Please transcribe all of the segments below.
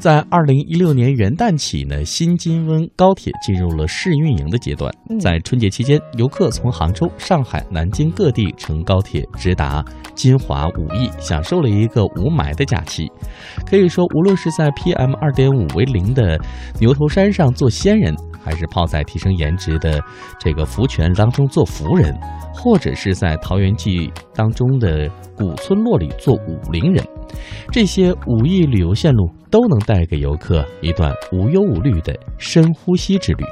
在二零一六年元旦起呢，新金温高铁进入了试运营的阶段。在春节期间，游客从杭州、上海、南京各地乘高铁直达金华、武义，享受了一个无霾的假期。可以说，无论是在 PM 二点五为零的牛头山上做仙人，还是泡在提升颜值的这个福泉当中做福人，或者是在桃源记当中的古村落里做武陵人，这些武义旅游线路都能带给游客一段无忧无虑的深呼吸之旅。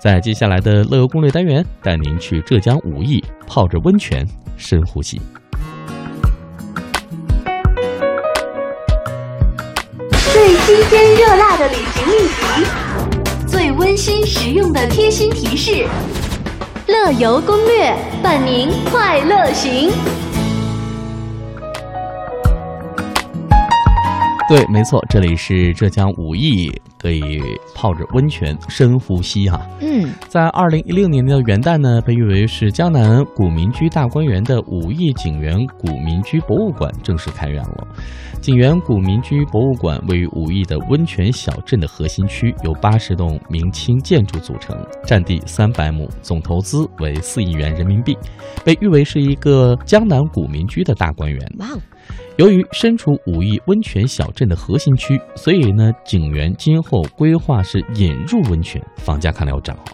在接下来的乐游攻略单元，带您去浙江武义泡着温泉深呼吸。最新鲜热辣的旅行秘籍，最温馨实用的贴心提示，乐游攻略伴您快乐行。对，没错，这里是浙江武义，可以泡着温泉深呼吸哈。嗯，在二零一六年的元旦呢，被誉为是江南古民居大观园的武义景园古民居博物馆正式开园了。景园古民居博物馆位于武义的温泉小镇的核心区，由八十栋明清建筑组成，占地三百亩，总投资为四亿元人民币，被誉为是一个江南古民居的大观园。由于身处武义温泉小镇的核心区，所以呢，景园今后规划是引入温泉，房价看来要涨了。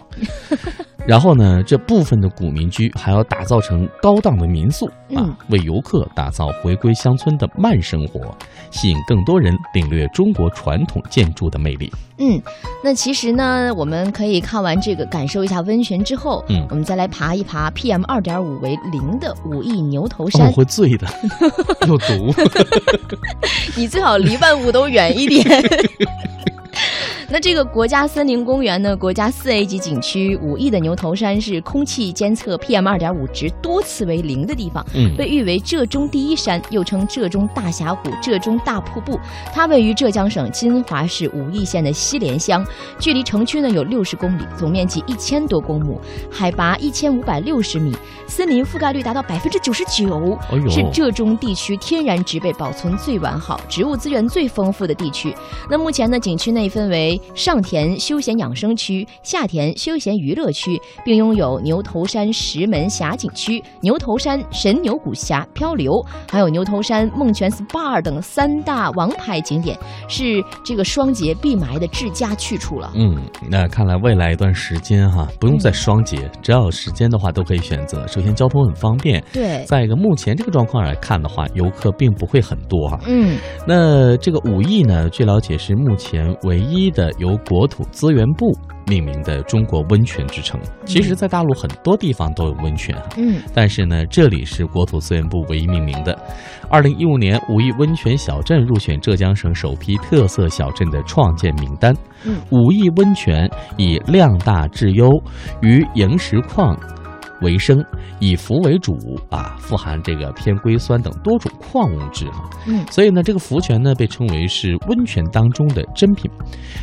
然后呢，这部分的古民居还要打造成高档的民宿啊，为游客打造回归乡村的慢生活，吸引更多人领略中国传统建筑的魅力。嗯，那其实呢，我们可以看完这个，感受一下温泉之后，嗯，我们再来爬一爬 PM 二点五为零的武义牛头山，我会醉的，有毒。你最好离万物都远一点。那这个国家森林公园呢？国家四 A 级景区武义的牛头山是空气监测 PM 二点五值多次为零的地方，嗯，被誉为浙中第一山，又称浙中大峡谷、浙中大瀑布。它位于浙江省金华市武义县的西连乡，距离城区呢有六十公里，总面积一千多公亩，海拔一千五百六十米，森林覆盖率达到百分之九十九，是浙中地区天然植被保存最完好、植物资源最丰富的地区。那目前呢，景区内分为上田休闲养生区、下田休闲娱乐区，并拥有牛头山石门峡景区、牛头山神牛谷峡漂流，还有牛头山梦泉 SPA 等三大王牌景点，是这个双节必埋的至佳去处了。嗯，那看来未来一段时间哈，不用再双节，只要有时间的话都可以选择。首先交通很方便，对。再一个，目前这个状况来看的话，游客并不会很多哈。嗯。那这个武义呢，据了解是目前唯一的。由国土资源部命名的中国温泉之城，其实，在大陆很多地方都有温泉，嗯，但是呢，这里是国土资源部唯一命名的。二零一五年，武义温泉小镇入选浙江省首批特色小镇的创建名单。嗯，武义温泉以量大质优，于萤石矿。为生，以氟为主啊，富含这个偏硅酸等多种矿物质哈。嗯，所以呢，这个福泉呢被称为是温泉当中的珍品。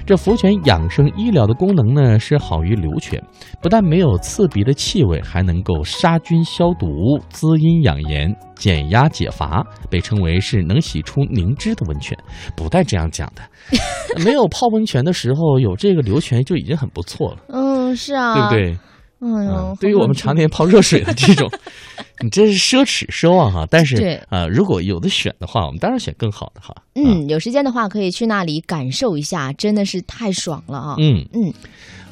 这福泉养生医疗的功能呢是好于流泉，不但没有刺鼻的气味，还能够杀菌消毒、滋阴养颜、减压解乏，被称为是能洗出凝脂的温泉。不带这样讲的，没有泡温泉的时候有这个流泉就已经很不错了。嗯，是啊，对不对？哎呦，对于我们常年泡热水的这种，你这是奢侈奢望哈。但是对啊，如果有的选的话，我们当然选更好的哈。嗯，有时间的话可以去那里感受一下，真的是太爽了啊。嗯嗯，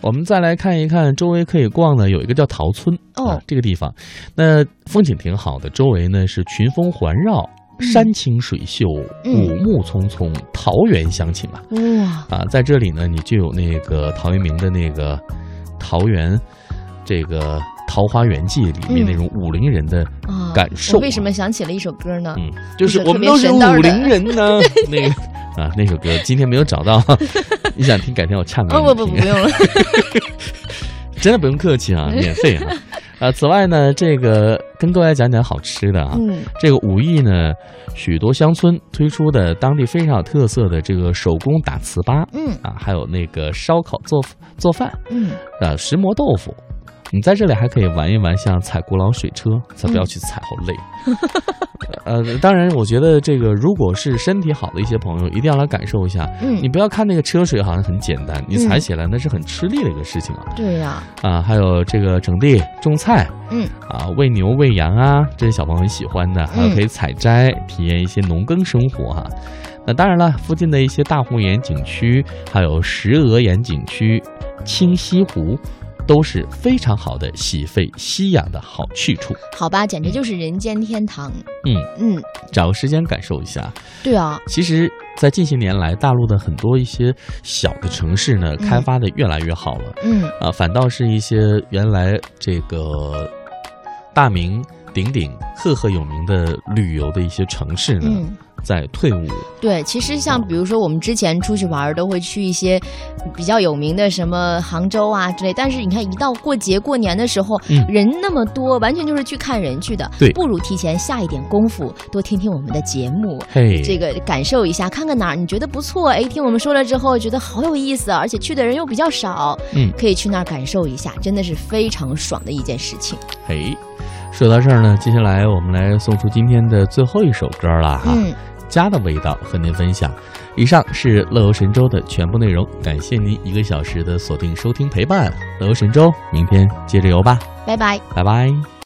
我们再来看一看周围可以逛的，有一个叫桃村哦，这个地方，那风景挺好的，周围呢是群峰环绕，山清水秀，古木葱葱，桃源乡情啊。哇啊，在这里呢，你就有那个陶渊明的那个桃源。这个《桃花源记》里面那种武陵人的感受，为什么想起了一首歌呢？嗯，就是我们都是武陵人呢。那个啊，那首歌今天没有找到，你想听，改天我唱给你听。不不不，不用了，真的不用客气啊，免费啊。啊，此外呢，这个跟各位讲讲好吃的啊。嗯，这个武义呢，许多乡村推出的当地非常有特色的这个手工打糍粑，嗯啊，还有那个烧烤做做饭，嗯啊，石磨豆腐。你在这里还可以玩一玩，像踩古老水车，才不要去踩，好累。呃，当然，我觉得这个如果是身体好的一些朋友，一定要来感受一下。嗯你不要看那个车水好像很简单，你踩起来那是很吃力的一个事情啊。对呀、啊，还有这个整地、种菜嗯啊，喂牛、喂羊啊，这些小朋友很喜欢的。还有可以采摘，体验一些农耕生活哈、那当然了，附近的一些大红岩景区，还有石鹅岩景区、清溪湖，都是非常好的洗肺吸氧的好去处。好吧，简直就是人间天堂。嗯，嗯，找个时间感受一下。对啊，其实，在近些年来，大陆的很多一些小的城市呢，嗯开发的越来越好了。嗯啊，反倒是一些原来这个大名鼎鼎、赫赫有名的旅游的一些城市呢，嗯。在退伍。对，其实像比如说我们之前出去玩儿，都会去一些比较有名的什么杭州啊之类。但是你看，一到过节过年的时候，嗯人那么多，完全就是去看人去的。对不如提前下一点功夫，多听听我们的节目。嘿，这个感受一下，看看哪儿你觉得不错，哎，听我们说了之后觉得好有意思啊，而且去的人又比较少，嗯可以去那儿感受一下，真的是非常爽的一件事情。嘿，说到这儿呢，接下来我们来送出今天的最后一首歌了哈。嗯，家的味道和您分享。以上是乐游神州的全部内容，感谢您一个小时的锁定收听陪伴。乐游神州，明天接着游吧，拜拜。拜拜。